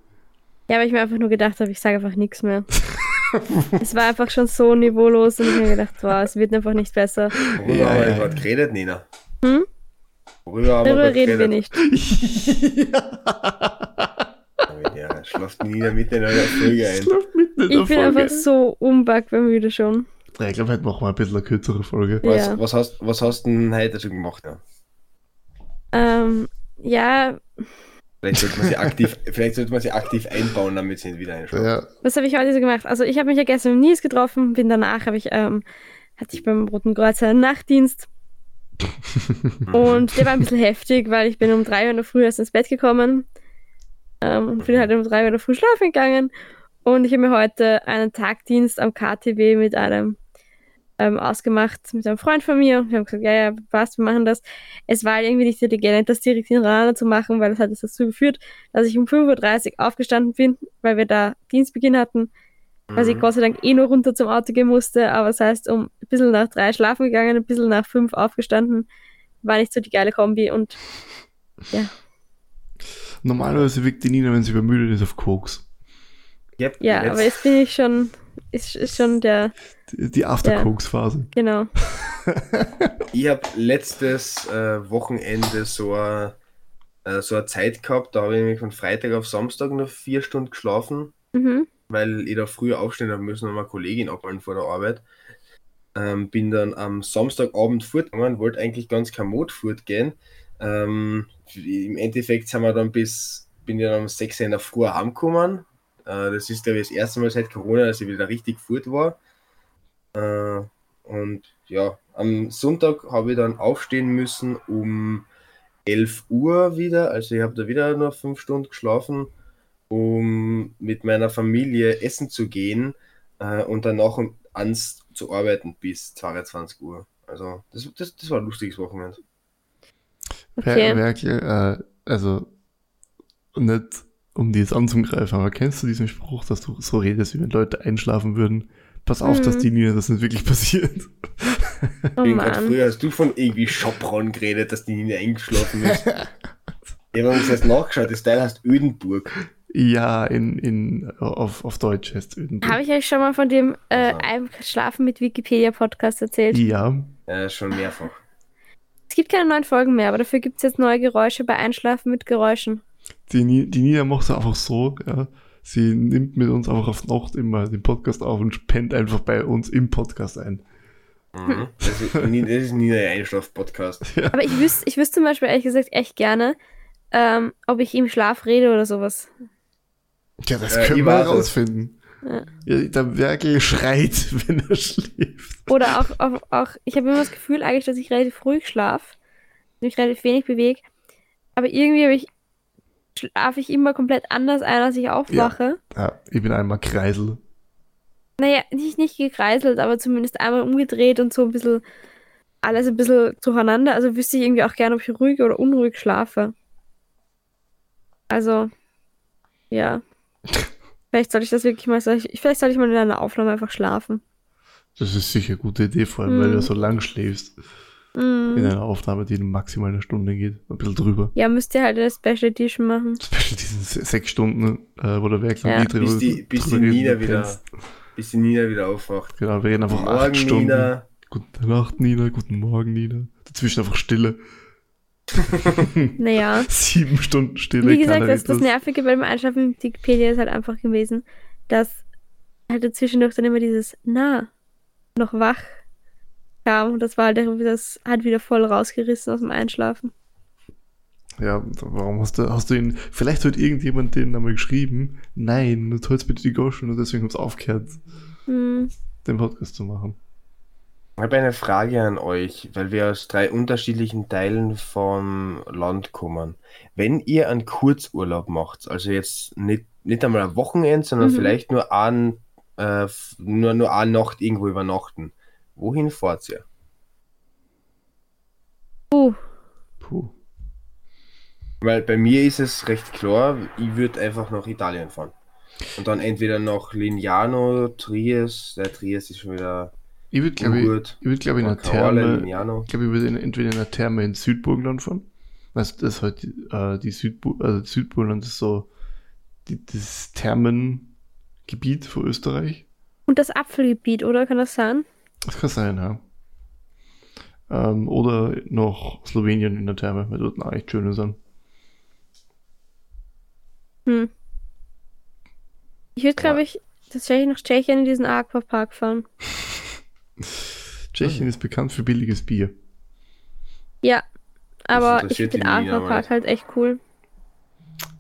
Ja, weil ich mir einfach nur gedacht habe, ich sage einfach nichts mehr. es war einfach schon so niveaulos und ich habe gedacht, wow, es wird einfach nicht besser. Worüber ja, haben wir ja. gerade geredet, Nina? Hm? Worüber haben Darüber wir reden wir nicht. ja, schlaft Nina mitten in einer Folge ein. Ich bin einfach so unbackbar schon. Ja, ich glaube, heute machen wir ein bisschen eine kürzere Folge. Was, ja. was, hast, was hast du denn heute schon gemacht? Ja? Ähm, ja, Vielleicht sollte man sie aktiv, vielleicht sollte man sie aktiv einbauen, damit sie wieder einschauen. Ja. Was habe ich heute so gemacht? Also ich habe mich ja gestern mit Nils getroffen, bin danach, habe ich, ähm, hatte ich beim Roten Kreuz einen Nachtdienst. und der war ein bisschen heftig, weil ich bin um drei Uhr in der Früh erst ins Bett gekommen ähm, und bin halt um drei Uhr in der Früh schlafen gegangen. Und ich habe mir heute einen Tagdienst am KTW mit einem ähm, ausgemacht mit einem Freund von mir. Wir haben gesagt, ja, ja, passt, wir machen das. Es war irgendwie nicht intelligent, das direkt hintereinander zu machen, weil das hat es dazu geführt, dass ich um 5.30 Uhr aufgestanden bin, weil wir da Dienstbeginn hatten. Mhm. Was ich Gott sei Dank eh nur runter zum Auto gehen musste, aber das heißt, um ein bisschen nach drei schlafen gegangen, ein bisschen nach fünf aufgestanden, war nicht so die geile Kombi und ja. Normalerweise wirkt die Nina, wenn sie übermüdet ist, auf Koks. Yep, ja, jetzt. aber jetzt bin ich schon, ist, ist schon der die, die After-Cokes-Phase. Genau. ich habe letztes äh, Wochenende so eine, äh, so eine Zeit gehabt, da habe ich nämlich von Freitag auf Samstag noch vier Stunden geschlafen, mhm. weil ich da früher aufstehen habe müssen und meine Kollegin abholen vor der Arbeit. Ähm, bin dann am Samstagabend fortgegangen, wollte eigentlich ganz kein Mod fortgehen. Ähm, Im Endeffekt sind wir dann bis, bin ich dann um 6 Uhr in der Früh heimgekommen. Äh, das ist, glaube ich, das erste Mal seit Corona, dass ich wieder richtig fort war. Äh, und ja, am Sonntag habe ich dann aufstehen müssen um 11 Uhr wieder. Also ich habe da wieder nur fünf Stunden geschlafen, um mit meiner Familie essen zu gehen äh, und danach ans zu arbeiten bis 22 Uhr. Also das, das, das war ein lustiges Wochenende. Okay. Werkel, äh, also nicht um die jetzt anzugreifen, aber kennst du diesen Spruch, dass du so redest, wie wenn Leute einschlafen würden? Pass auf, mhm. dass die Nina das nicht wirklich passiert. Oh früher hast du von irgendwie Schopron geredet, dass die Nina eingeschlafen ist. Ich habe jetzt nachgeschaut, das Teil heißt Ödenburg. Ja, in, in, auf, auf Deutsch heißt Ödenburg. Habe ich euch schon mal von dem äh, also. Schlafen mit Wikipedia-Podcast erzählt? Ja. Äh, schon mehrfach. Es gibt keine neuen Folgen mehr, aber dafür gibt es jetzt neue Geräusche bei Einschlafen mit Geräuschen. Die, die Nina macht es einfach so, ja. Sie nimmt mit uns einfach auf Nacht immer den Podcast auf und pennt einfach bei uns im Podcast ein. Mhm. Das, ist nie, das ist nie ein Einschlaf-Podcast. Ja. Aber ich wüsste, ich wüsste zum Beispiel ehrlich gesagt echt gerne, ähm, ob ich im Schlaf rede oder sowas. Ja, das äh, können wir herausfinden. Ja. ja der Werke schreit, wenn er schläft. Oder auch, auch, auch ich habe immer das Gefühl eigentlich, dass ich relativ ruhig schlafe, mich relativ wenig bewege. Aber irgendwie ich, schlafe ich immer komplett anders ein, als ich aufwache. Ja, ja ich bin einmal Kreisel. Naja, nicht, nicht gekreiselt, aber zumindest einmal umgedreht und so ein bisschen alles ein bisschen zueinander. Also wüsste ich irgendwie auch gerne, ob ich ruhig oder unruhig schlafe. Also, ja. vielleicht sollte ich das wirklich mal, vielleicht sollte ich mal in einer Aufnahme einfach schlafen. Das ist sicher eine gute Idee, vor allem, mm. weil du mhm. so lang schläfst. Mm. In einer Aufnahme, die maximal eine Stunde geht. Ein bisschen drüber. Ja, müsst ihr halt eine Special Edition machen. Special Edition, sechs Stunden, äh, wo der Werk ja. nie drüber Bis die, bis die Nina wieder, bis die Nina wieder aufwacht. Genau, wir reden einfach Morgen, acht Stunden. Nina. Gute Nacht, Nina. Guten Morgen, Nina. Dazwischen einfach Stille. naja. Sieben Stunden Stille. Wie gesagt, das, das Nervige beim Einschlafen mit Wikipedia ist halt einfach gewesen, dass halt dazwischendurch dann immer dieses Na noch wach kam und das war halt das hat wieder voll rausgerissen aus dem Einschlafen. Ja, warum hast du, hast du ihn, vielleicht hat irgendjemand den einmal geschrieben, nein, du tollst bitte die Goschen und deswegen hab's aufgehört, hm. den Podcast zu machen. Ich habe eine Frage an euch, weil wir aus drei unterschiedlichen Teilen vom Land kommen. Wenn ihr einen Kurzurlaub macht, also jetzt nicht, nicht einmal ein Wochenende, sondern mhm. vielleicht nur, ein, äh, nur, nur eine Nacht irgendwo übernachten, wohin fahrt ihr? Puh. Puh. Weil bei mir ist es recht klar, ich würde einfach nach Italien fahren. Und dann entweder nach Lignano, Triest, der Triest ist schon wieder ich würde, glaube ich, ich, würd, glaub, in einer Therme, ich glaube, ich würde entweder in einer Therme in Südburgenland fahren. Weißt du, das ist halt äh, die Südbu also Südburgenland ist so die, das Thermengebiet von Österreich. Und das Apfelgebiet, oder? Kann das sein? Das kann sein, ja. Ähm, oder noch Slowenien in der Therme, weil dort auch echt schöne sind. Hm. Ich würde, glaube ich, tatsächlich nach Tschechien in diesen Aquapark fahren. Tschechien ist bekannt für billiges Bier. Ja, aber ich finde den Aquapark halt echt cool.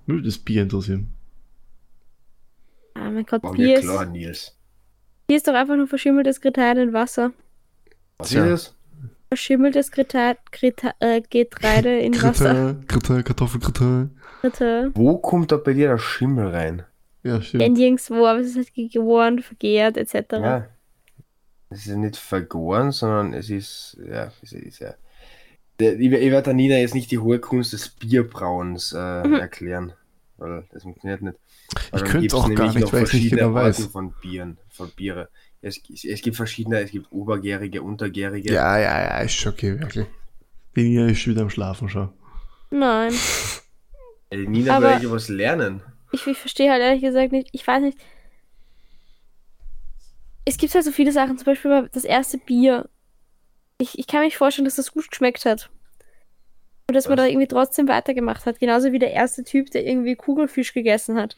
Nur das Bier interessieren. Ah, mein Gott, War Bier klar, ist... Nils. Hier ist doch einfach nur verschimmeltes Getreide in Wasser. Was ist das? Verschimmeltes Getreide, äh, Getreide in Wasser. Getreide, Kartoffelgetreide. Wo kommt da bei dir der Schimmel rein? Ja, stimmt. Wenn irgendwo, aber es ist halt geworden, vergehrt, etc. Ja, es ist nicht vergoren, sondern es ist, ja, es ist ja. Der, ich, ich werde Nina jetzt nicht die hohe Kunst des Bierbrauens äh, mhm. erklären, weil das funktioniert nicht. Weil ich könnte es auch gar nicht, weil ich nicht genau weiß. Von Bieren, von Biere. Es, es gibt verschiedene, es gibt obergärige, untergärige. Ja, ja, ja, ist schon okay, wirklich. Die Nina ist schon wieder am Schlafen schon. Nein. Die Nina will ja was lernen. Ich, ich verstehe halt ehrlich gesagt nicht, ich weiß nicht, es gibt halt so viele Sachen, zum Beispiel das erste Bier. Ich, ich kann mich vorstellen, dass das gut geschmeckt hat. Und dass Was? man da irgendwie trotzdem weitergemacht hat. Genauso wie der erste Typ, der irgendwie Kugelfisch gegessen hat.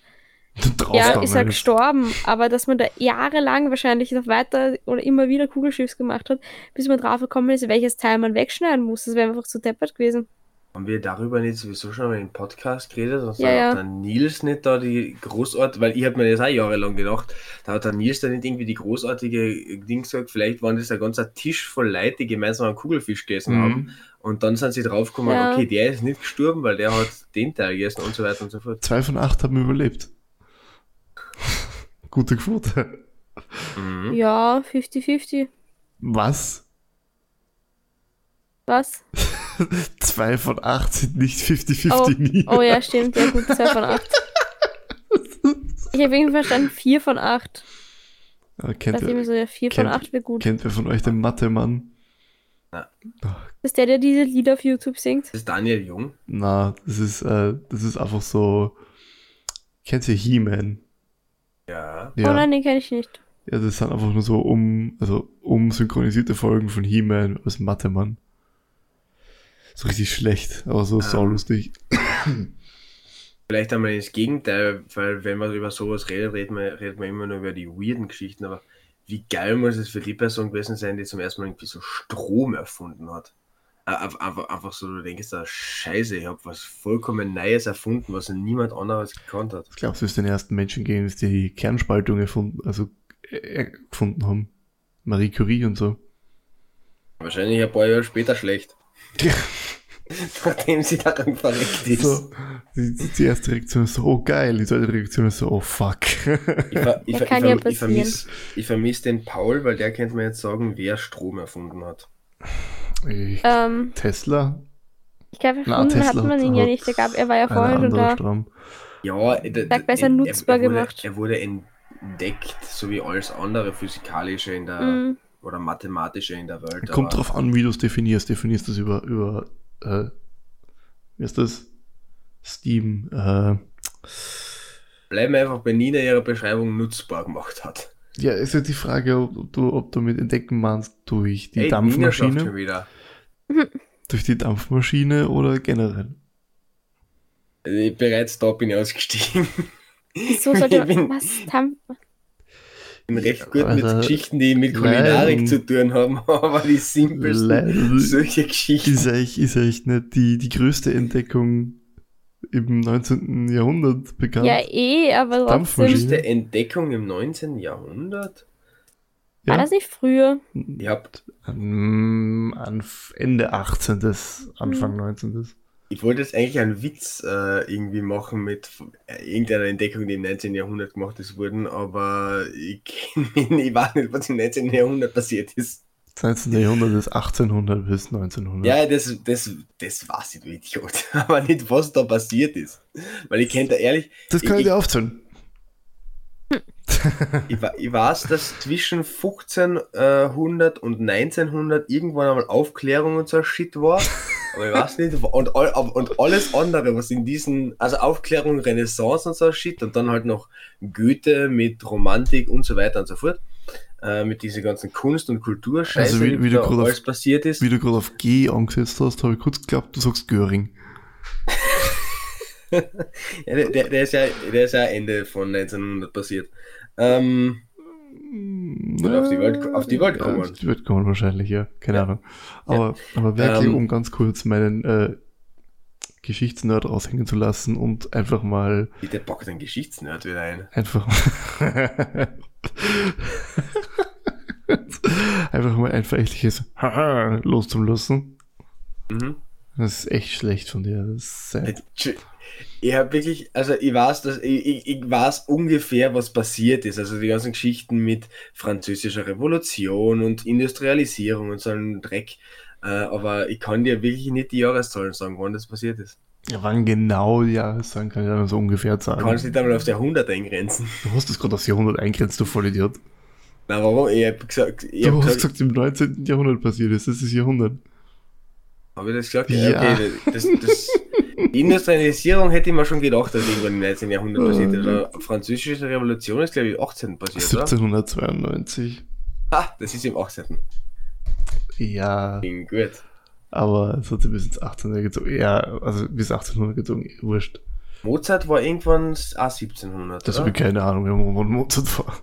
ja, ist er halt gestorben, aber dass man da jahrelang wahrscheinlich noch weiter oder immer wieder Kugelschiffs gemacht hat, bis man drauf gekommen ist, welches Teil man wegschneiden muss. Das wäre einfach zu deppert gewesen. Haben wir darüber nicht sowieso schon mal im Podcast geredet? Und ja, ja. hat der Nils nicht da die großartige, weil ich habe mir das auch jahrelang gedacht, da hat der Nils da nicht irgendwie die großartige Ding gesagt, vielleicht waren das ein ganzer Tisch voll Leute, die gemeinsam einen Kugelfisch gegessen mhm. haben. Und dann sind sie draufgekommen, ja. okay, der ist nicht gestorben, weil der hat den Teil gegessen und so weiter und so fort. Zwei von acht haben überlebt. Gute Quote. Mhm. Ja, 50-50. Was? Was? zwei von acht sind nicht 50-50 oh, nie. Oh ja, stimmt. Ja gut, zwei von acht. Ich habe irgendwie verstanden, vier von acht. Ja, kennt das wer, so, ja, vier kennt, von acht wäre gut. Kennt wer von euch den Mathe-Mann? Das ist der, der diese Lieder auf YouTube singt. Das ist Daniel Jung. Na, das ist, äh, das ist einfach so. Kennst du He-Man? Ja. ja. Oh nein, den kenne ich nicht. Ja, das sind einfach nur so um, also umsynchronisierte Folgen von He-Man als Mathe-Mann. So richtig schlecht, aber so ah. saulustig. Vielleicht einmal das Gegenteil, weil wenn man über sowas redet, redet man, redet man immer nur über die weirden Geschichten, aber wie geil muss es für die Person gewesen sein, die zum ersten Mal irgendwie so Strom erfunden hat? Einfach, einfach so, du denkst da, scheiße, ich habe was vollkommen Neues erfunden, was niemand anderes gekannt hat. Ich glaube, es ist den ersten Menschen gegeben, die die Kernspaltung erfunden, also erfunden haben. Marie Curie und so. Wahrscheinlich ein paar Jahre später schlecht. Nachdem sie daran verreckt ist. So, die, die, erste Reaktion ist so, oh geil, die zweite Reaktion ist so, oh fuck. Ich, ver, ich, ver, ich, ver, ich vermisse vermiss den Paul, weil der könnte mir jetzt sagen, wer Strom erfunden hat. Ich, ähm, Tesla? Ich glaube, erfunden hat man ihn ja nicht. Der gab, er war ja vorher schon da. Strom. Ja, der, der, besser nutzbar er, er wurde, gemacht. Er wurde entdeckt, so wie alles andere physikalische in der mm. oder mathematische in der Welt. Kommt drauf an, wie du es definierst. Definierst du es über, über äh, wie ist das? Steam. Äh, Bleiben einfach bei Nina ihre Beschreibung nutzbar gemacht hat. Ja, ist ja die Frage, ob du, ob du mit Entdecken meinst durch die hey, Dampfmaschine. durch die Dampfmaschine oder generell? Also bereits da bin ich ausgestiegen. Wieso sollte man was Dampf bin recht gut also, mit Geschichten, die mit Kulinarik leider, zu tun haben, aber die simpelsten leider, solche Geschichten. Ist echt, ist echt nicht die, die größte Entdeckung im 19. Jahrhundert bekannt. Ja, eh, aber trotzdem. Die größte Entdeckung im 19. Jahrhundert? Ja. War das nicht früher? Ihr habt. Um, Ende 18. Anfang hm. 19. Ich wollte jetzt eigentlich einen Witz äh, irgendwie machen mit äh, irgendeiner Entdeckung, die im 19. Jahrhundert gemacht ist wurden, aber ich, ich weiß nicht, was im 19. Jahrhundert passiert ist. Das 19. Jahrhundert ist 1800 bis 1900. Ja, das, das, das weiß ich, du Idiot. Aber nicht, was da passiert ist. Weil ich kenne da ehrlich. Das kann ich, ich dir aufzählen. ich, ich, weiß, dass zwischen 1500 und 1900 irgendwann einmal Aufklärung und so Shit war. Aber ich weiß nicht, und, und alles andere, was in diesen, also Aufklärung, Renaissance und so Shit und dann halt noch Goethe mit Romantik und so weiter und so fort, äh, mit dieser ganzen Kunst- und Kulturscheiße, also wie, wie da alles auf, passiert ist. Wie du gerade auf G angesetzt hast, habe ich kurz geglaubt, du sagst Göring. ja, der, der, ist ja, der ist ja Ende von 1900 passiert. Ähm, oder auf die Welt, auf die Welt kommen. Ja, auf die Welt kommen wahrscheinlich, ja. Keine ja. Ahnung. Aber, ja. aber wirklich, ähm, um ganz kurz meinen äh, Geschichtsnerd raushängen zu lassen und einfach mal. Wie der packt den Geschichtsnerd wieder ein. Einfach mal. einfach mal ein verächtliches Haha loszulassen. Mhm. Das ist echt schlecht von dir. Das ist sehr ich habe wirklich, also ich weiß, dass ich, ich, ich, weiß ungefähr, was passiert ist. Also die ganzen Geschichten mit französischer Revolution und Industrialisierung und so einem Dreck. Äh, aber ich kann dir wirklich nicht die Jahreszahlen sagen, wann das passiert ist. Ja, wann genau die Jahreszahlen kann ich dann so ungefähr sagen. Du kannst nicht einmal aufs Jahrhundert eingrenzen. Du hast das gerade aufs Jahrhundert eingrenzt, du Vollidiot. Na, warum? Ich habe gesagt, ich du hab hast gesagt, im 19. Jahrhundert passiert ist. Das ist Jahrhundert. Habe ich das gesagt? Ja, okay. Das, das, die Industrialisierung hätte ich mir schon gedacht, dass irgendwann im 19. Jahrhundert passiert ist. Also, französische Revolution ist, glaube ich, 18. passiert, 1792. Oder? Ah, das ist im 18. Ja. Ging gut. Aber es hat sich bis ins 18. gezogen. Ja, also bis 1800 gezogen, wurscht. Mozart war irgendwann auch 1700. Das habe ich keine Ahnung, wann Mozart war.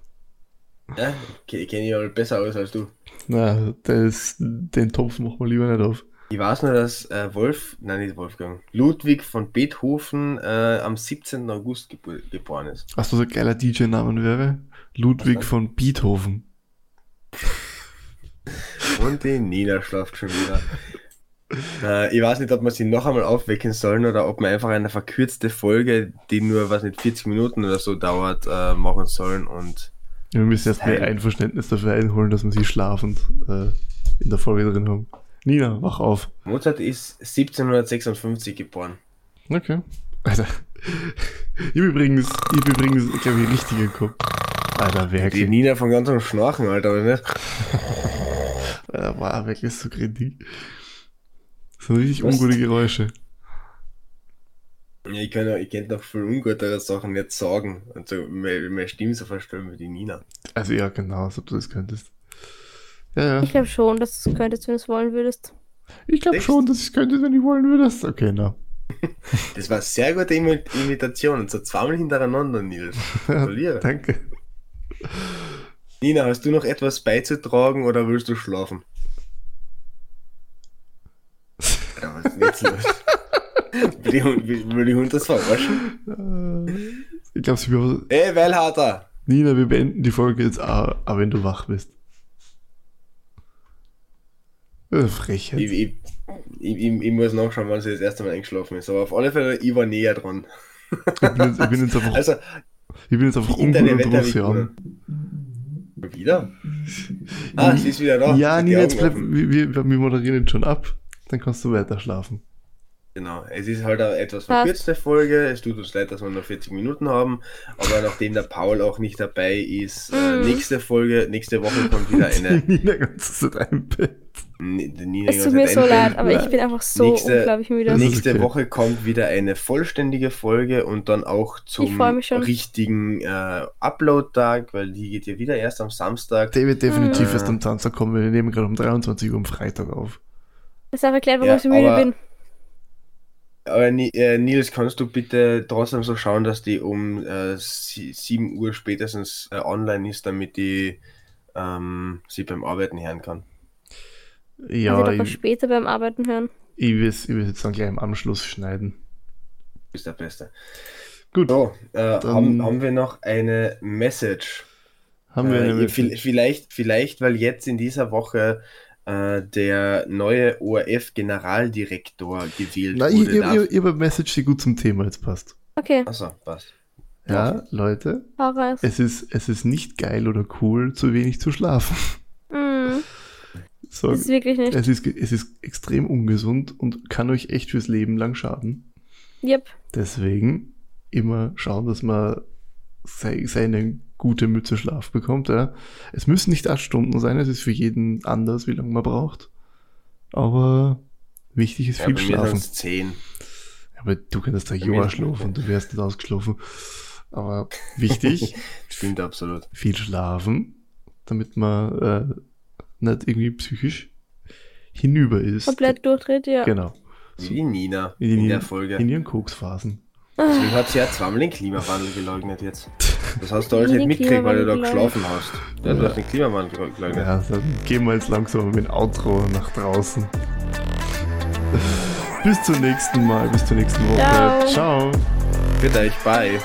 Ja, ich kenne ihn halt besser aus als du. Na, das, den Topf machen wir lieber nicht auf. Ich weiß nur, dass äh, Wolf, nein, nicht Wolfgang, Ludwig von Beethoven äh, am 17. August gebo geboren ist. Achso, so ein geiler DJ-Namen wäre? Ludwig von Beethoven. Und die Nina schlaft schon wieder. äh, ich weiß nicht, ob wir sie noch einmal aufwecken sollen oder ob wir einfach eine verkürzte Folge, die nur, was nicht, 40 Minuten oder so dauert, äh, machen sollen und. Wir müssen erst mehr Einverständnis dafür einholen, dass wir sie schlafend äh, in der Folge drin haben. Nina, wach auf. Mozart ist 1756 geboren. Okay. Alter. Ich übrigens, ich übrigens, glaube ich, richtig geguckt. Alter, wer Die Nina von ganz am Schnarchen, Alter, oder nicht? Er war wirklich so kritisch. So richtig Was? ungute Geräusche. Ja, ich kann ich könnte noch viel ungutere Sachen nicht sagen und so meine, meine Stimme so verstellen wie die Nina. Also ja, genau, als ob du das könntest. Ja, ja. Ich glaube schon, dass du es könntest, wenn du es wollen würdest. Ich glaube schon, dass ich es könnte, wenn ich wollen würdest. Okay, na. Das war eine sehr gute Imitation und so zweimal hintereinander, Nils. Ja, danke. Nina, hast du noch etwas beizutragen oder willst du schlafen? Ja, was ist jetzt los? Will, die Hund, das verarschen? Ich glaube, sie will. Ey, Wellharter! Nina, wir beenden die Folge jetzt auch, auch wenn du wach bist. Frechheit. Ich, ich, ich, ich, muss nachschauen, wann sie das erste Mal eingeschlafen ist. Aber auf alle Fälle, ich war näher dran. Ich bin jetzt, ich bin jetzt einfach, also, ich bin jetzt einfach ungut Wieder? Ah, sie ist wieder da. Ja, Nina, jetzt bleib, wir, wir, wir moderieren jetzt schon ab. Dann kannst du weiter schlafen. Genau, es ist halt eine etwas verkürzte Folge. Es tut uns leid, dass wir nur 40 Minuten haben. Aber nachdem der Paul auch nicht dabei ist, äh, mhm. nächste Folge, nächste Woche kommt wieder eine. Nina ganze Zeit im Bett. es tut mir so leid, aber ich bin einfach so nächste, unglaublich müde. Nächste okay. Woche kommt wieder eine vollständige Folge und dann auch zum richtigen äh, Upload-Tag, weil die geht ja wieder erst am Samstag. Der wird definitiv mhm. erst am Samstag kommen. Wir nehmen gerade um 23 Uhr am Freitag auf. Das ist auch erklärt, warum ja, ich so müde bin. Aber äh, Nils, kannst du bitte trotzdem so schauen, dass die um äh, 7 Uhr spätestens äh, online ist, damit die ähm, sie beim Arbeiten hören kann? Ja. Also ich später beim Arbeiten hören. Ich will es jetzt dann gleich im Anschluss schneiden. Ist der Beste. Gut. So, äh, haben, haben wir noch eine Message? Haben wir eine äh, Message? Vielleicht, vielleicht, weil jetzt in dieser Woche äh, der neue ORF-Generaldirektor gewählt Na, wurde. Ihr, ihr, ihr Message, die gut zum Thema jetzt passt. Okay. Achso, passt. Ja, okay. Leute, es ist, es ist nicht geil oder cool, zu wenig zu schlafen. Mm. So, das ist wirklich nicht. Es ist, es ist extrem ungesund und kann euch echt fürs Leben lang schaden. Yep. Deswegen immer schauen, dass man seine gute Mütze Schlaf bekommt. Ja. Es müssen nicht acht Stunden sein, es ist für jeden anders, wie lange man braucht. Aber wichtig ist ja, viel Schlafen. zehn. Aber du könntest da Jahr schlafen, du wärst nicht ausgeschlafen. Aber wichtig. Stimmt absolut. Viel schlafen, damit man äh, nicht irgendwie psychisch hinüber ist. Komplett durchdreht, ja. Genau. Wie Nina in, in der Folge. In ihren Koksphasen. Deswegen hat sie ja zweimal den Klimawandel geleugnet jetzt. Das hast du alles nicht mitgekriegt, weil du da geschlafen hast. Ja, du hast den Klimawandel geleugnet. Ja, dann gehen wir jetzt langsam mit dem Outro nach draußen. bis zum nächsten Mal, bis zur nächsten Woche. Ciao. Ciao. Bitte euch, bye.